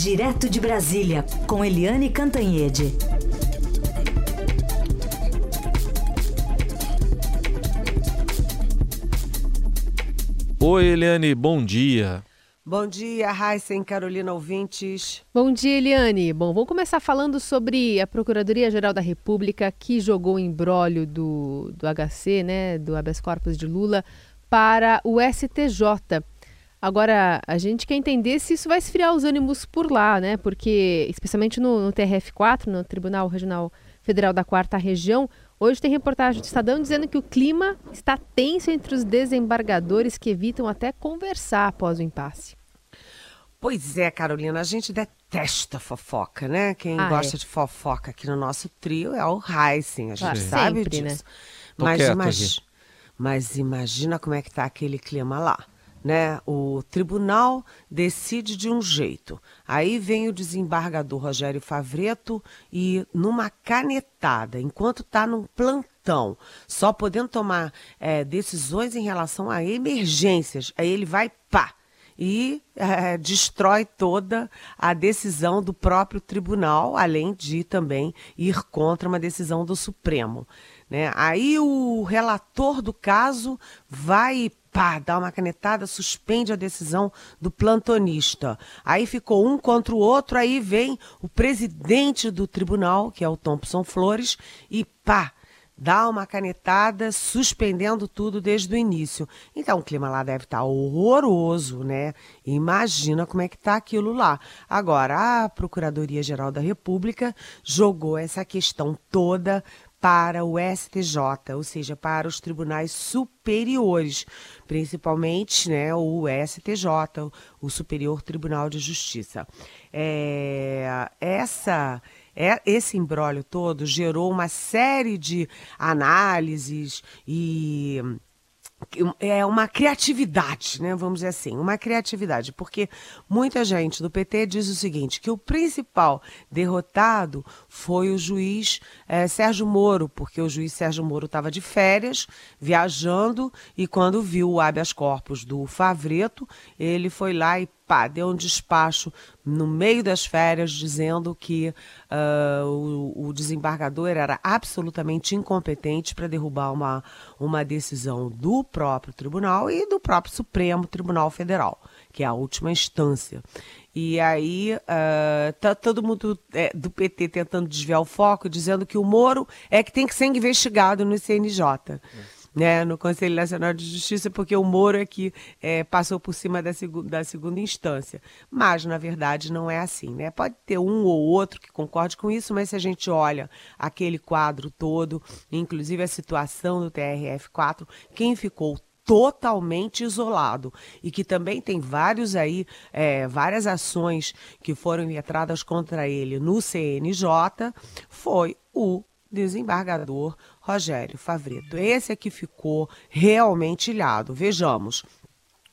Direto de Brasília, com Eliane Cantanhede. Oi, Eliane, bom dia. Bom dia, e Carolina ouvintes. Bom dia, Eliane. Bom, vamos começar falando sobre a Procuradoria-Geral da República que jogou o embrólio do, do HC, né, do habeas corpus de Lula, para o STJ. Agora, a gente quer entender se isso vai esfriar os ânimos por lá, né? Porque, especialmente no, no TRF4, no Tribunal Regional Federal da Quarta Região, hoje tem reportagem do Estadão dizendo que o clima está tenso entre os desembargadores que evitam até conversar após o impasse. Pois é, Carolina, a gente detesta fofoca, né? Quem ah, gosta é. de fofoca aqui no nosso trio é o Heisen, a gente claro, sabe sempre, disso. Né? Mas, imag... mas imagina como é que tá aquele clima lá né? O tribunal decide de um jeito. Aí vem o desembargador Rogério Favreto e numa canetada, enquanto está num plantão, só podendo tomar é, decisões em relação a emergências, aí ele vai pá e é, destrói toda a decisão do próprio tribunal, além de também ir contra uma decisão do Supremo. Né? Aí o relator do caso vai pá, dá uma canetada, suspende a decisão do plantonista. Aí ficou um contra o outro, aí vem o presidente do tribunal, que é o Thompson Flores, e pá, dá uma canetada, suspendendo tudo desde o início. Então o clima lá deve estar horroroso, né? Imagina como é que está aquilo lá. Agora, a Procuradoria-Geral da República jogou essa questão toda para o STJ, ou seja, para os tribunais superiores, principalmente né, o STJ, o Superior Tribunal de Justiça. É, essa é, esse embrólio todo gerou uma série de análises e é uma criatividade, né? Vamos dizer assim, uma criatividade, porque muita gente do PT diz o seguinte: que o principal derrotado foi o juiz é, Sérgio Moro, porque o juiz Sérgio Moro estava de férias, viajando, e quando viu o habeas corpus do Favreto, ele foi lá e pá, deu um despacho no meio das férias dizendo que uh, o, o, desembargador era absolutamente incompetente para derrubar uma, uma decisão do próprio tribunal e do próprio Supremo Tribunal Federal, que é a última instância. E aí uh, tá todo mundo é, do PT tentando desviar o foco, dizendo que o Moro é que tem que ser investigado no CNJ. É né, no Conselho Nacional de Justiça, porque o Moro é que é, passou por cima da, da segunda instância. Mas, na verdade, não é assim. Né? Pode ter um ou outro que concorde com isso, mas se a gente olha aquele quadro todo, inclusive a situação do TRF4, quem ficou totalmente isolado e que também tem vários aí, é, várias ações que foram entradas contra ele no CNJ, foi o desembargador Rogério Favreto. Esse é que ficou realmente ilhado. Vejamos,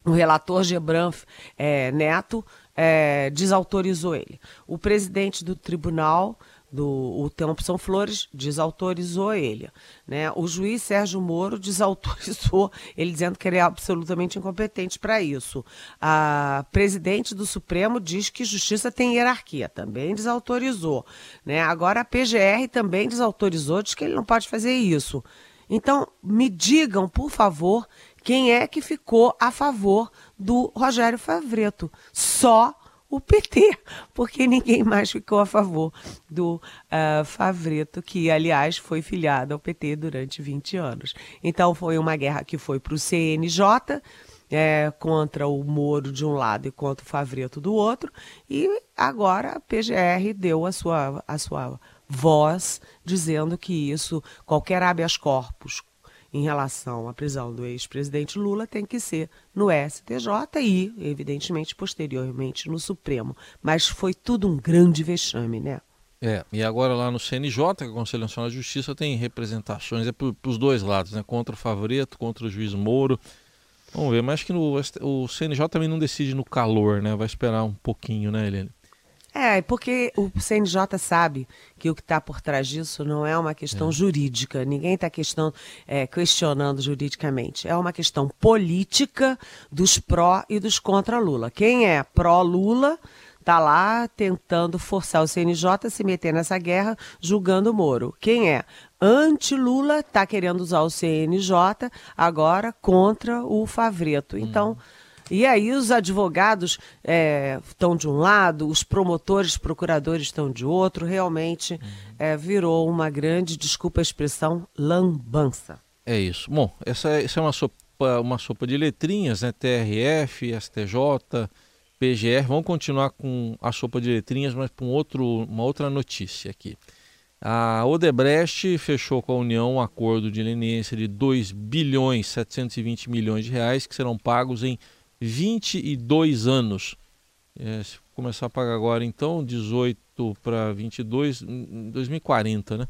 o relator Gebran é, Neto é, desautorizou ele. O presidente do tribunal do o Thompson Flores desautorizou ele. Né? O juiz Sérgio Moro desautorizou ele, dizendo que ele é absolutamente incompetente para isso. A presidente do Supremo diz que justiça tem hierarquia, também desautorizou. Né? Agora a PGR também desautorizou, diz que ele não pode fazer isso. Então, me digam, por favor, quem é que ficou a favor do Rogério Favreto. Só o PT, porque ninguém mais ficou a favor do uh, Favreto, que, aliás, foi filiado ao PT durante 20 anos. Então, foi uma guerra que foi para o CNJ, é, contra o Moro de um lado e contra o Favreto do outro, e agora a PGR deu a sua, a sua voz dizendo que isso, qualquer habeas corpus em relação à prisão do ex-presidente Lula tem que ser no STJ e, evidentemente, posteriormente no Supremo. Mas foi tudo um grande vexame, né? É, e agora lá no CNJ, que é o Conselho Nacional de Justiça, tem representações é para os dois lados, né? Contra o Favreto, contra o juiz Moro. Vamos ver, mas acho que no, o CNJ também não decide no calor, né? Vai esperar um pouquinho, né, Helene? É, porque o CNJ sabe que o que está por trás disso não é uma questão é. jurídica. Ninguém está é, questionando juridicamente. É uma questão política dos pró e dos contra Lula. Quem é pró-Lula está lá tentando forçar o CNJ a se meter nessa guerra, julgando o Moro. Quem é? Anti-Lula está querendo usar o CNJ agora contra o Favreto. Então. Hum. E aí os advogados estão é, de um lado, os promotores, procuradores estão de outro. Realmente uhum. é, virou uma grande, desculpa a expressão, lambança. É isso. Bom, essa, essa é uma sopa, uma sopa de letrinhas, né? TRF, STJ, PGR. Vamos continuar com a sopa de letrinhas, mas com outro, uma outra notícia aqui. A Odebrecht fechou com a União um acordo de leniência de 2 bilhões 720 milhões de reais que serão pagos em 22 anos. É, se começar a pagar agora, então, 18 para 22, em 2040, né?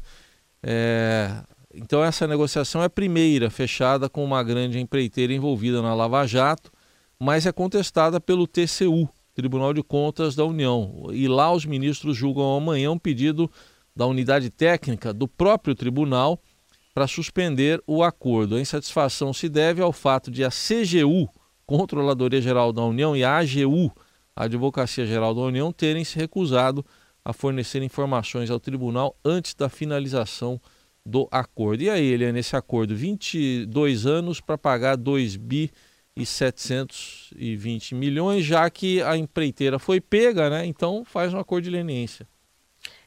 É, então essa negociação é a primeira fechada com uma grande empreiteira envolvida na Lava Jato, mas é contestada pelo TCU, Tribunal de Contas da União. E lá os ministros julgam amanhã um pedido da unidade técnica do próprio tribunal para suspender o acordo. A insatisfação se deve ao fato de a CGU, Controladoria Geral da União, e a AGU, a Advocacia Geral da União, terem se recusado a fornecer informações ao tribunal antes da finalização do acordo. E aí, ele é nesse acordo 22 anos para pagar 2 bi e 720 milhões, já que a empreiteira foi pega, né? Então faz um acordo de leniência.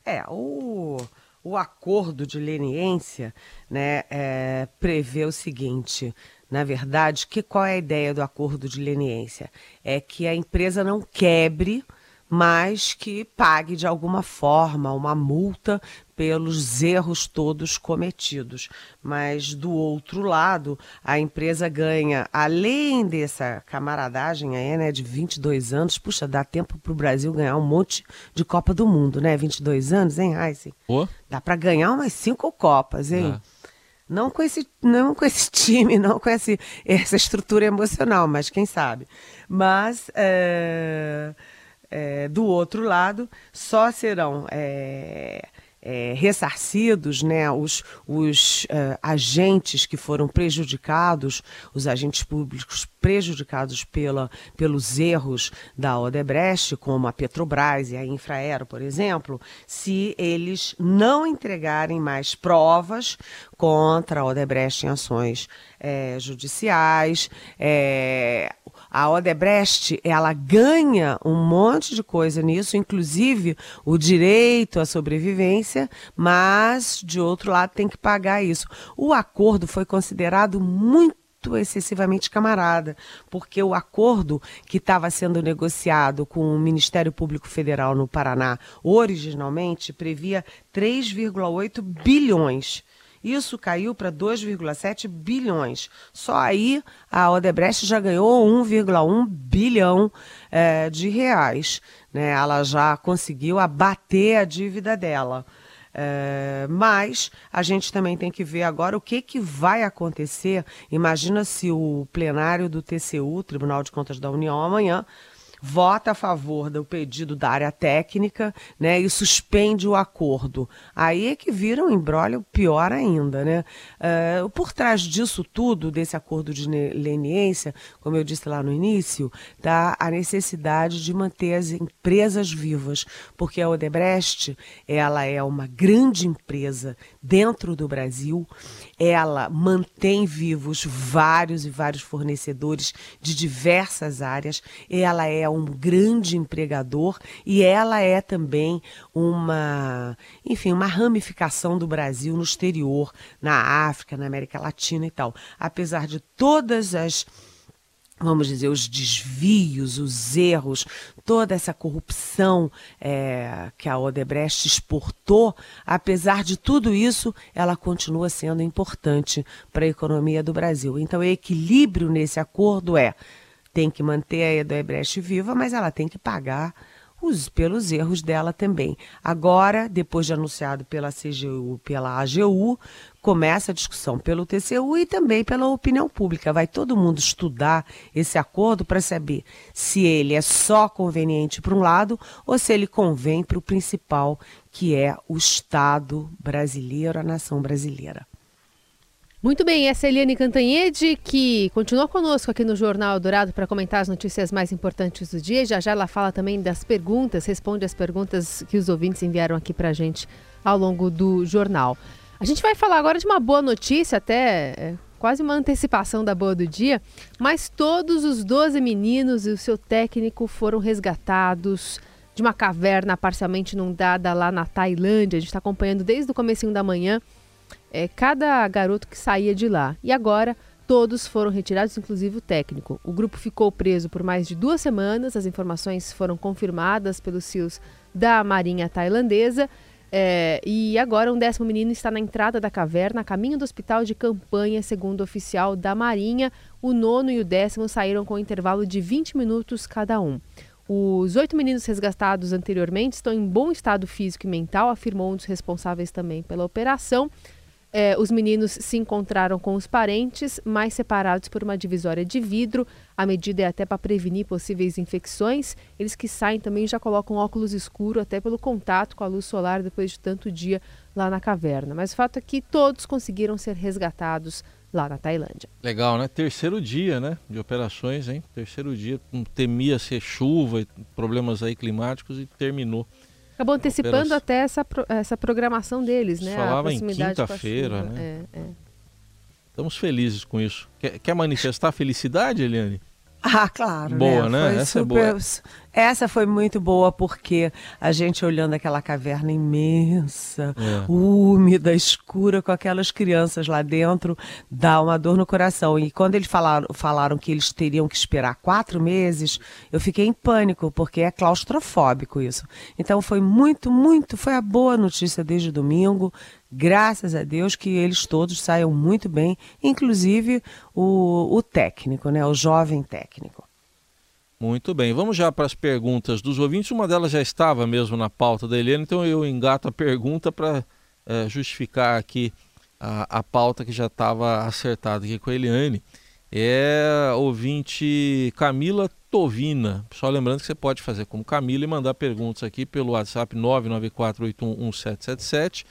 É, o, o acordo de leniência né, é, prevê o seguinte. Na verdade, que, qual é a ideia do acordo de leniência? É que a empresa não quebre mas que pague de alguma forma uma multa pelos erros todos cometidos. Mas do outro lado, a empresa ganha, além dessa camaradagem aí, né, de 22 anos, puxa, dá tempo para o Brasil ganhar um monte de Copa do Mundo, né? 22 anos, hein, Heisen? Oh. Dá para ganhar umas cinco Copas, hein? Ah. Não com esse, não com esse time, não com esse, essa estrutura emocional, mas quem sabe. Mas é, é, do outro lado, só serão é, é, ressarcidos né, os, os uh, agentes que foram prejudicados, os agentes públicos prejudicados pela, pelos erros da Odebrecht, como a Petrobras e a Infraero, por exemplo, se eles não entregarem mais provas contra a Odebrecht em ações é, judiciais. É, a Odebrecht, ela ganha um monte de coisa nisso, inclusive o direito à sobrevivência, mas, de outro lado, tem que pagar isso. O acordo foi considerado muito excessivamente camarada, porque o acordo que estava sendo negociado com o Ministério Público Federal no Paraná, originalmente previa 3,8 bilhões isso caiu para 2,7 bilhões. Só aí a Odebrecht já ganhou 1,1 bilhão é, de reais. Né? Ela já conseguiu abater a dívida dela. É, mas a gente também tem que ver agora o que, que vai acontecer. Imagina se o plenário do TCU, Tribunal de Contas da União, amanhã vota a favor do pedido da área técnica, né, e suspende o acordo. Aí é que vira um embrólio pior ainda, né? Uh, por trás disso tudo, desse acordo de leniência, como eu disse lá no início, tá a necessidade de manter as empresas vivas, porque a Odebrecht, ela é uma grande empresa dentro do Brasil, ela mantém vivos vários e vários fornecedores de diversas áreas, ela é um grande empregador e ela é também uma, enfim, uma ramificação do Brasil no exterior, na África, na América Latina e tal. Apesar de todas as vamos dizer, os desvios, os erros, toda essa corrupção é, que a Odebrecht exportou, apesar de tudo isso, ela continua sendo importante para a economia do Brasil. Então, o equilíbrio nesse acordo é tem que manter a Odebrecht viva, mas ela tem que pagar os, pelos erros dela também. Agora, depois de anunciado pela CGU, pela AGU, começa a discussão pelo TCU e também pela opinião pública. Vai todo mundo estudar esse acordo para saber se ele é só conveniente para um lado ou se ele convém para o principal, que é o Estado brasileiro, a nação brasileira. Muito bem, essa é Eliane Cantanhede, que continua conosco aqui no Jornal Dourado para comentar as notícias mais importantes do dia. Já já ela fala também das perguntas, responde as perguntas que os ouvintes enviaram aqui para a gente ao longo do jornal. A gente vai falar agora de uma boa notícia, até é, quase uma antecipação da boa do dia, mas todos os 12 meninos e o seu técnico foram resgatados de uma caverna parcialmente inundada lá na Tailândia. A gente está acompanhando desde o comecinho da manhã é, cada garoto que saía de lá. E agora todos foram retirados, inclusive o técnico. O grupo ficou preso por mais de duas semanas. As informações foram confirmadas pelos CIOs da Marinha Tailandesa. É, e agora um décimo menino está na entrada da caverna, a caminho do hospital de campanha, segundo o oficial da Marinha. O nono e o décimo saíram com um intervalo de 20 minutos cada um. Os oito meninos resgatados anteriormente estão em bom estado físico e mental, afirmou um dos responsáveis também pela operação. É, os meninos se encontraram com os parentes, mas separados por uma divisória de vidro. A medida é até para prevenir possíveis infecções. Eles que saem também já colocam óculos escuros, até pelo contato com a luz solar depois de tanto dia lá na caverna. Mas o fato é que todos conseguiram ser resgatados lá na Tailândia. Legal, né? Terceiro dia, né? De operações, hein? Terceiro dia, temia ser chuva, problemas aí climáticos e terminou. Acabou antecipando até essa, essa programação deles, né? Falava em quinta-feira, né? É, é. Estamos felizes com isso. Quer, quer manifestar felicidade, Eliane? Ah, claro. Boa, né? né? Essa super... é boa. Essa foi muito boa porque a gente olhando aquela caverna imensa, é. úmida, escura, com aquelas crianças lá dentro, dá uma dor no coração. E quando eles falaram, falaram que eles teriam que esperar quatro meses, eu fiquei em pânico, porque é claustrofóbico isso. Então foi muito, muito, foi a boa notícia desde domingo. Graças a Deus que eles todos saiam muito bem, inclusive o, o técnico, né, o jovem técnico. Muito bem, vamos já para as perguntas dos ouvintes. Uma delas já estava mesmo na pauta da Helena, então eu engato a pergunta para é, justificar aqui a, a pauta que já estava acertada aqui com a Eliane. É ouvinte Camila Tovina. Só lembrando que você pode fazer como Camila e mandar perguntas aqui pelo WhatsApp 994811777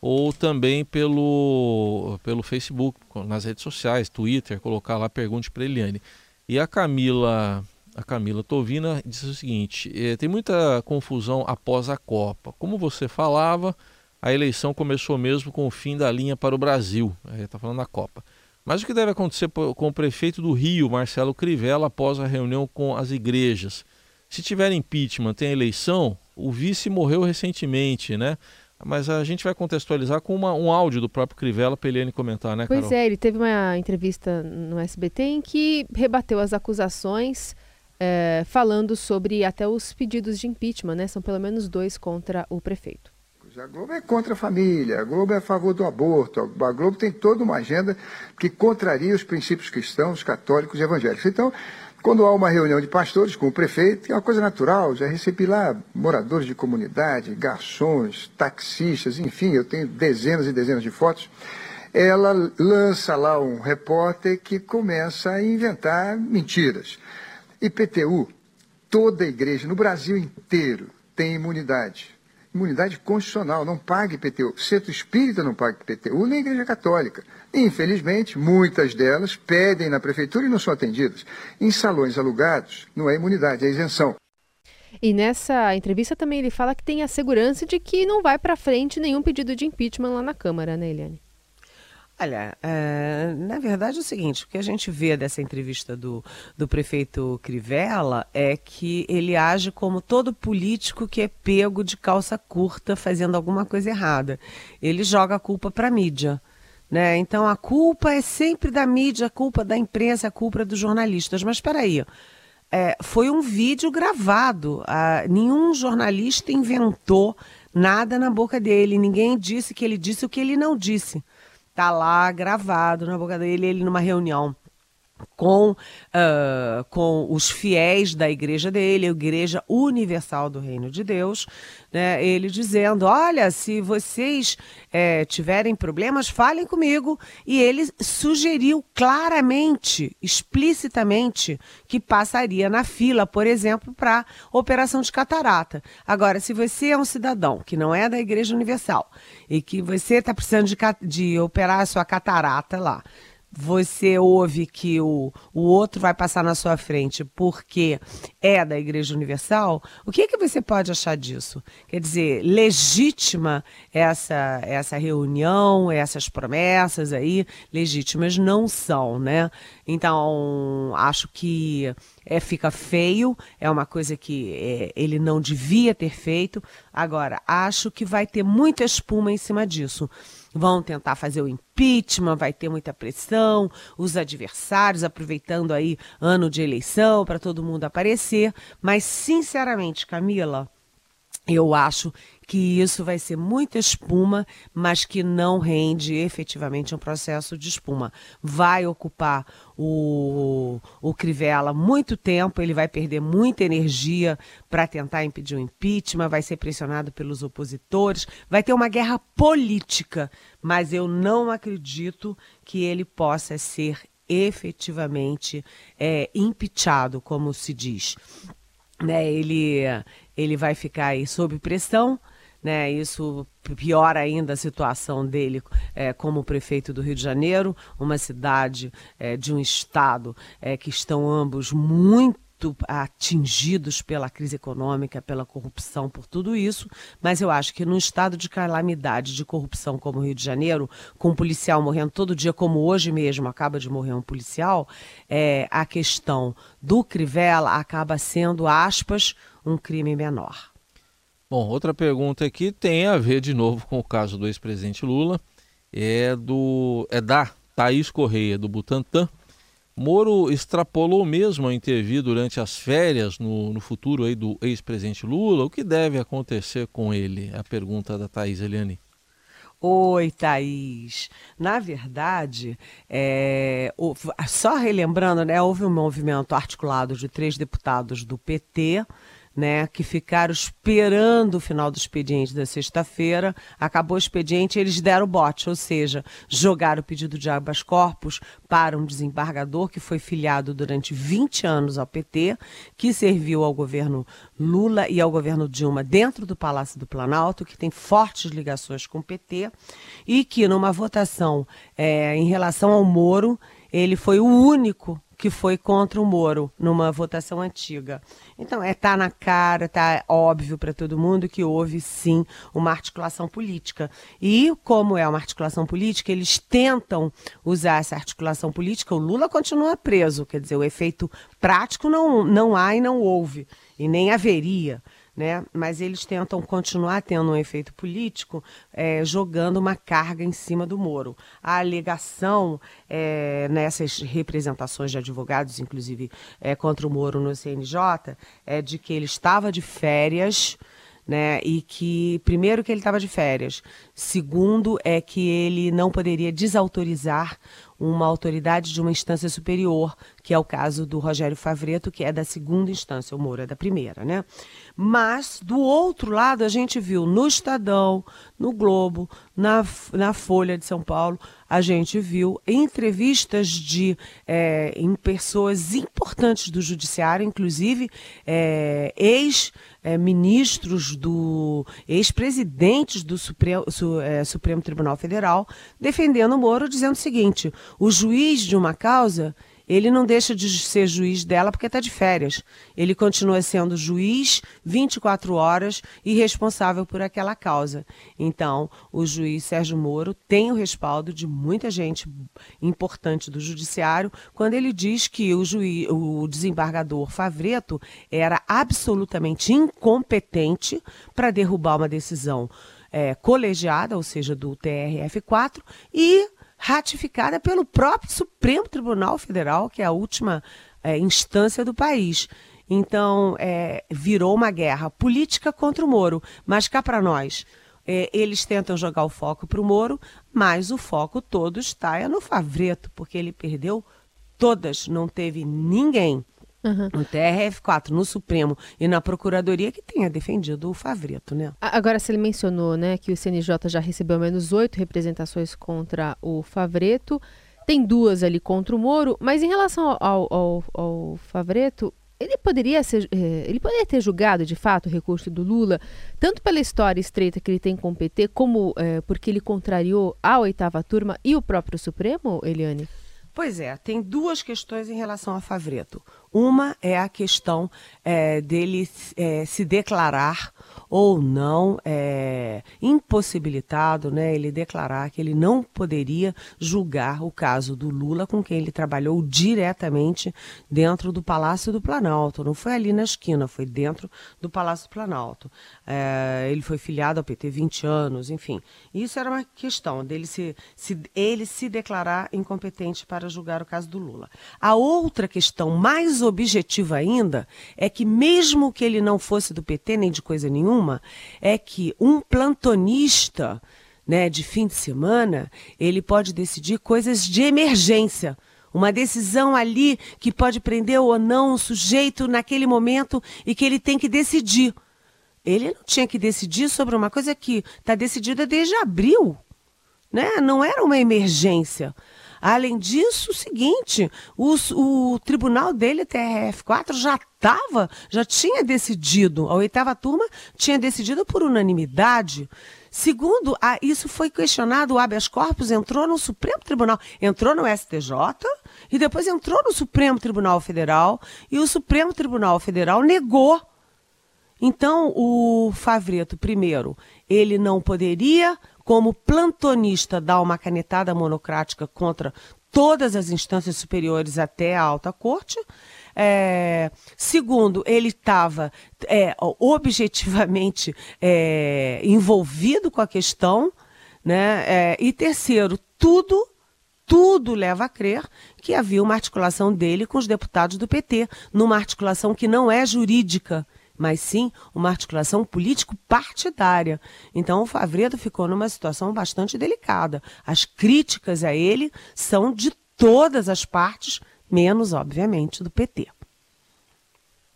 ou também pelo, pelo Facebook, nas redes sociais, Twitter, colocar lá pergunte para Eliane. E a Camila a Camila Tovina disse o seguinte: eh, tem muita confusão após a Copa. Como você falava, a eleição começou mesmo com o fim da linha para o Brasil. Está falando da Copa. Mas o que deve acontecer com o prefeito do Rio, Marcelo Crivella, após a reunião com as igrejas? Se tiver impeachment, tem eleição, o vice morreu recentemente, né? Mas a gente vai contextualizar com uma, um áudio do próprio Crivella para Eliane comentar, né, Carol? Pois é, ele teve uma entrevista no SBT em que rebateu as acusações é, falando sobre até os pedidos de impeachment, né? São pelo menos dois contra o prefeito. A Globo é contra a família, a Globo é a favor do aborto, a Globo tem toda uma agenda que contraria os princípios cristãos, católicos e evangélicos. Então, quando há uma reunião de pastores com o prefeito, é uma coisa natural, já recebi lá moradores de comunidade, garçons, taxistas, enfim, eu tenho dezenas e dezenas de fotos. Ela lança lá um repórter que começa a inventar mentiras. IPTU, toda a igreja no Brasil inteiro tem imunidade. Imunidade constitucional, não paga IPTU. Centro espírita não paga IPTU, nem Igreja Católica. Infelizmente, muitas delas pedem na prefeitura e não são atendidas. Em salões alugados, não é imunidade, é isenção. E nessa entrevista também ele fala que tem a segurança de que não vai para frente nenhum pedido de impeachment lá na Câmara, né, Eliane? Olha, é, na verdade é o seguinte, o que a gente vê dessa entrevista do, do prefeito Crivella é que ele age como todo político que é pego de calça curta fazendo alguma coisa errada. Ele joga a culpa para a mídia. Né? Então a culpa é sempre da mídia, a culpa da imprensa, a culpa dos jornalistas. Mas espera aí, é, foi um vídeo gravado. nenhum jornalista inventou nada na boca dele. Ninguém disse que ele disse o que ele não disse. Tá lá gravado na boca dele, ele numa reunião com, uh, com os fiéis da igreja dele, a Igreja Universal do Reino de Deus, né? ele dizendo: Olha, se vocês é, tiverem problemas, falem comigo. E ele sugeriu claramente, explicitamente, que passaria na fila, por exemplo, para operação de catarata. Agora, se você é um cidadão que não é da Igreja Universal e que você está precisando de, de operar a sua catarata lá, você ouve que o, o outro vai passar na sua frente porque é da Igreja Universal, o que, é que você pode achar disso? Quer dizer, legítima essa, essa reunião, essas promessas aí, legítimas não são, né? Então, acho que é, fica feio, é uma coisa que é, ele não devia ter feito. Agora, acho que vai ter muita espuma em cima disso vão tentar fazer o impeachment, vai ter muita pressão, os adversários aproveitando aí ano de eleição para todo mundo aparecer, mas sinceramente, Camila, eu acho que isso vai ser muita espuma, mas que não rende efetivamente um processo de espuma. Vai ocupar o, o Crivella muito tempo, ele vai perder muita energia para tentar impedir o impeachment, vai ser pressionado pelos opositores, vai ter uma guerra política, mas eu não acredito que ele possa ser efetivamente é, impeachado, como se diz. Né, ele, ele vai ficar aí sob pressão, né? Isso piora ainda a situação dele é, como prefeito do Rio de Janeiro, uma cidade é, de um estado é, que estão ambos muito atingidos pela crise econômica, pela corrupção, por tudo isso, mas eu acho que num estado de calamidade, de corrupção como o Rio de Janeiro, com um policial morrendo todo dia, como hoje mesmo acaba de morrer um policial, é, a questão do Crivella acaba sendo, aspas, um crime menor. Bom, outra pergunta aqui tem a ver de novo com o caso do ex-presidente Lula. É do é da Thaís Correia, do Butantan. Moro extrapolou mesmo a intervir durante as férias no, no futuro aí do ex-presidente Lula. O que deve acontecer com ele? A pergunta da Thaís Eliane. Oi, Thaís. Na verdade, é, só relembrando, né, houve um movimento articulado de três deputados do PT né, que ficaram esperando o final do expediente da sexta-feira. Acabou o expediente, eles deram bote, ou seja, jogaram o pedido de habeas corpus para um desembargador que foi filiado durante 20 anos ao PT, que serviu ao governo Lula e ao governo Dilma dentro do Palácio do Planalto, que tem fortes ligações com o PT, e que numa votação é, em relação ao Moro, ele foi o único que foi contra o Moro numa votação antiga. Então, é tá na cara, tá óbvio para todo mundo que houve sim uma articulação política. E como é uma articulação política, eles tentam usar essa articulação política. O Lula continua preso, quer dizer, o efeito prático não, não há e não houve, e nem haveria né? Mas eles tentam continuar tendo um efeito político, é, jogando uma carga em cima do Moro. A alegação é, nessas representações de advogados, inclusive é, contra o Moro no CNJ, é de que ele estava de férias. Né? E que, primeiro, que ele estava de férias, segundo, é que ele não poderia desautorizar uma autoridade de uma instância superior, que é o caso do Rogério Favreto, que é da segunda instância, o Moro é da primeira, né? Mas, do outro lado, a gente viu no Estadão, no Globo, na, na Folha de São Paulo, a gente viu entrevistas de é, em pessoas importantes do judiciário, inclusive é, ex-ministros é, do ex-presidentes do Supremo, Su, é, Supremo Tribunal Federal, defendendo o Moro, dizendo o seguinte: o juiz de uma causa ele não deixa de ser juiz dela porque está de férias. Ele continua sendo juiz 24 horas e responsável por aquela causa. Então, o juiz Sérgio Moro tem o respaldo de muita gente importante do judiciário quando ele diz que o, juiz, o desembargador Favreto era absolutamente incompetente para derrubar uma decisão é, colegiada, ou seja, do TRF4, e ratificada pelo próprio Supremo Tribunal Federal, que é a última é, instância do país. Então, é, virou uma guerra política contra o Moro. Mas cá para nós, é, eles tentam jogar o foco para o Moro, mas o foco todo está é no Favreto, porque ele perdeu todas não teve ninguém Uhum. no TRF4, no Supremo e na Procuradoria que tenha defendido o Favreto, né? Agora, se ele mencionou né, que o CNJ já recebeu menos oito representações contra o Favreto, tem duas ali contra o Moro, mas em relação ao, ao, ao Favreto, ele poderia, ser, eh, ele poderia ter julgado de fato o recurso do Lula, tanto pela história estreita que ele tem com o PT, como é, porque ele contrariou a oitava turma e o próprio Supremo, Eliane? Pois é, tem duas questões em relação a Favreto. Uma é a questão é, dele é, se declarar ou não é, impossibilitado, né, ele declarar que ele não poderia julgar o caso do Lula com quem ele trabalhou diretamente dentro do Palácio do Planalto. Não foi ali na esquina, foi dentro do Palácio do Planalto. É, ele foi filiado ao PT 20 anos, enfim. Isso era uma questão dele se, se ele se declarar incompetente para julgar o caso do Lula. A outra questão mais objetiva ainda é que mesmo que ele não fosse do PT nem de coisa nenhuma nenhuma, é que um plantonista né, de fim de semana, ele pode decidir coisas de emergência. Uma decisão ali que pode prender ou não um sujeito naquele momento e que ele tem que decidir. Ele não tinha que decidir sobre uma coisa que está decidida desde abril. Né? Não era uma emergência. Além disso, o seguinte, os, o tribunal dele, TRF4, já estava, já tinha decidido, a oitava turma tinha decidido por unanimidade. Segundo, a, isso foi questionado, o habeas corpus entrou no Supremo Tribunal, entrou no STJ e depois entrou no Supremo Tribunal Federal e o Supremo Tribunal Federal negou. Então, o Favreto, primeiro, ele não poderia como plantonista, dar uma canetada monocrática contra todas as instâncias superiores até a alta corte. É, segundo, ele estava é, objetivamente é, envolvido com a questão. Né? É, e terceiro, tudo tudo leva a crer que havia uma articulação dele com os deputados do PT, numa articulação que não é jurídica, mas sim uma articulação político-partidária. Então, o Favreto ficou numa situação bastante delicada. As críticas a ele são de todas as partes, menos, obviamente, do PT.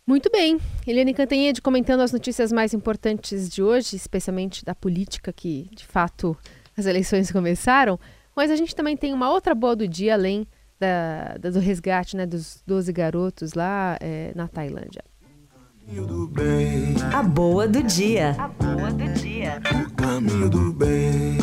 Muito bem. Eliane Cantanhede comentando as notícias mais importantes de hoje, especialmente da política, que de fato as eleições começaram. Mas a gente também tem uma outra boa do dia, além da do resgate né, dos 12 garotos lá é, na Tailândia. A boa do dia. A boa do dia. O caminho do bem.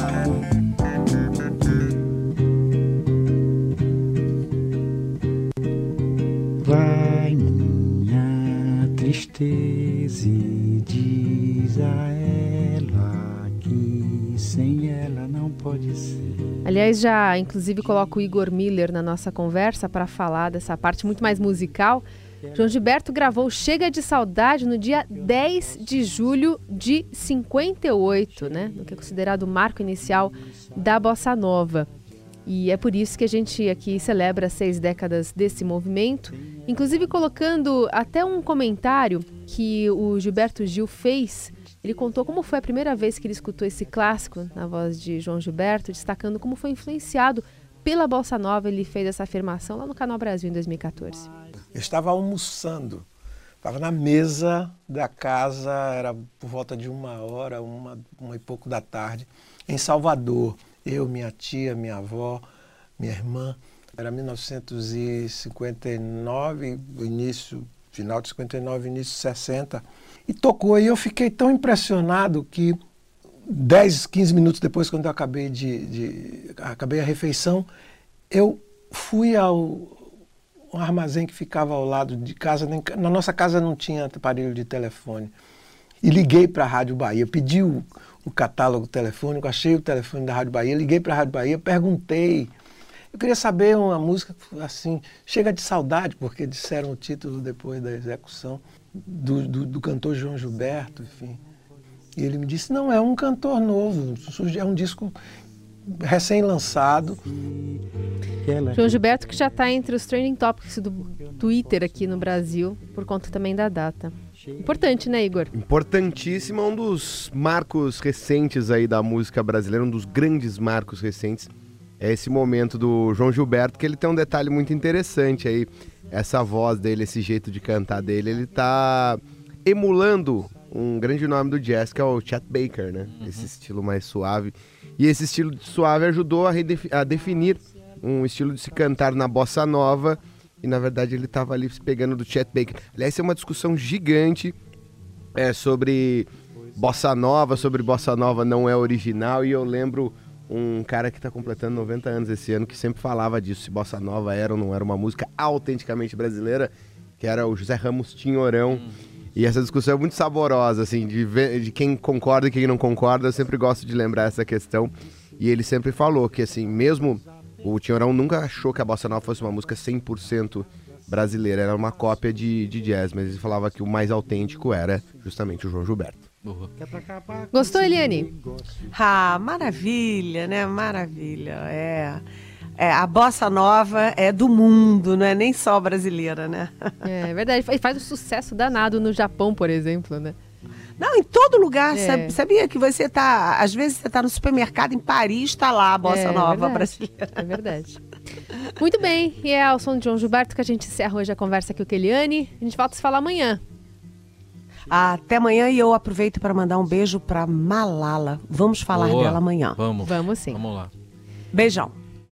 Vai minha tristeza e diz a ela que sem ela não pode ser. Aliás, já inclusive coloco o Igor Miller na nossa conversa para falar dessa parte muito mais musical João Gilberto gravou Chega de Saudade no dia 10 de julho de 58, né? No que é considerado o marco inicial da bossa nova. E é por isso que a gente aqui celebra seis décadas desse movimento, inclusive colocando até um comentário que o Gilberto Gil fez. Ele contou como foi a primeira vez que ele escutou esse clássico na voz de João Gilberto, destacando como foi influenciado pela bossa nova. Ele fez essa afirmação lá no Canal Brasil em 2014. Eu estava almoçando, estava na mesa da casa, era por volta de uma hora, uma, uma e pouco da tarde, em Salvador. Eu, minha tia, minha avó, minha irmã. Era 1959, início, final de 59, início de 60. E tocou, e eu fiquei tão impressionado que 10, 15 minutos depois, quando eu acabei de, de acabei a refeição, eu fui ao, um armazém que ficava ao lado de casa. Na nossa casa não tinha aparelho de telefone. E liguei para a Rádio Bahia, pedi o, o, catálogo telefônico, achei o telefone da Rádio Bahia, liguei para a Rádio Bahia, perguntei. Eu queria saber uma música assim, chega de saudade, porque disseram o título depois da execução do, do, do cantor João Gilberto, enfim. E ele me disse, não, é um cantor novo, é um disco recém-lançado. João Gilberto que já está entre os trending topics do Twitter aqui no Brasil, por conta também da data. Importante, né, Igor? Importantíssimo, é um dos marcos recentes aí da música brasileira, um dos grandes marcos recentes. é esse momento do João Gilberto, que ele tem um detalhe muito interessante aí. Essa voz dele, esse jeito de cantar dele, ele tá emulando um grande nome do jazz, que é o Chet Baker, né? Uhum. Esse estilo mais suave. E esse estilo suave ajudou a, a, definir um estilo de se cantar na bossa nova. E na verdade ele estava ali pegando do Chet Baker. Aliás, é uma discussão gigante é, sobre bossa nova, sobre bossa nova não é original. E eu lembro um cara que está completando 90 anos esse ano que sempre falava disso, se bossa nova era ou não era uma música autenticamente brasileira, que era o José Ramos Tinhorão. Hum. E essa discussão é muito saborosa, assim, de, ver, de quem concorda e quem não concorda. Eu sempre gosto de lembrar essa questão. E ele sempre falou que, assim, mesmo o Tinhorão nunca achou que a bossa nova fosse uma música 100% brasileira, era uma cópia de, de jazz, mas ele falava que o mais autêntico era justamente o João Gilberto. Gostou, Eliane? Ah, maravilha, né? Maravilha. É. É, a bossa nova é do mundo, não é nem só brasileira, né? É, é verdade. E faz um sucesso danado no Japão, por exemplo, né? Não, em todo lugar. É. Sabia que você tá. Às vezes você tá no supermercado em Paris, está lá a bossa é, nova verdade. brasileira. É verdade. Muito bem. E é ao som de João Gilberto que a gente encerra hoje a conversa aqui com a Eliane. A gente volta a se falar amanhã. Até amanhã e eu aproveito para mandar um beijo para Malala. Vamos falar Boa, dela amanhã. Vamos. Vamos sim. Vamos lá. Beijão.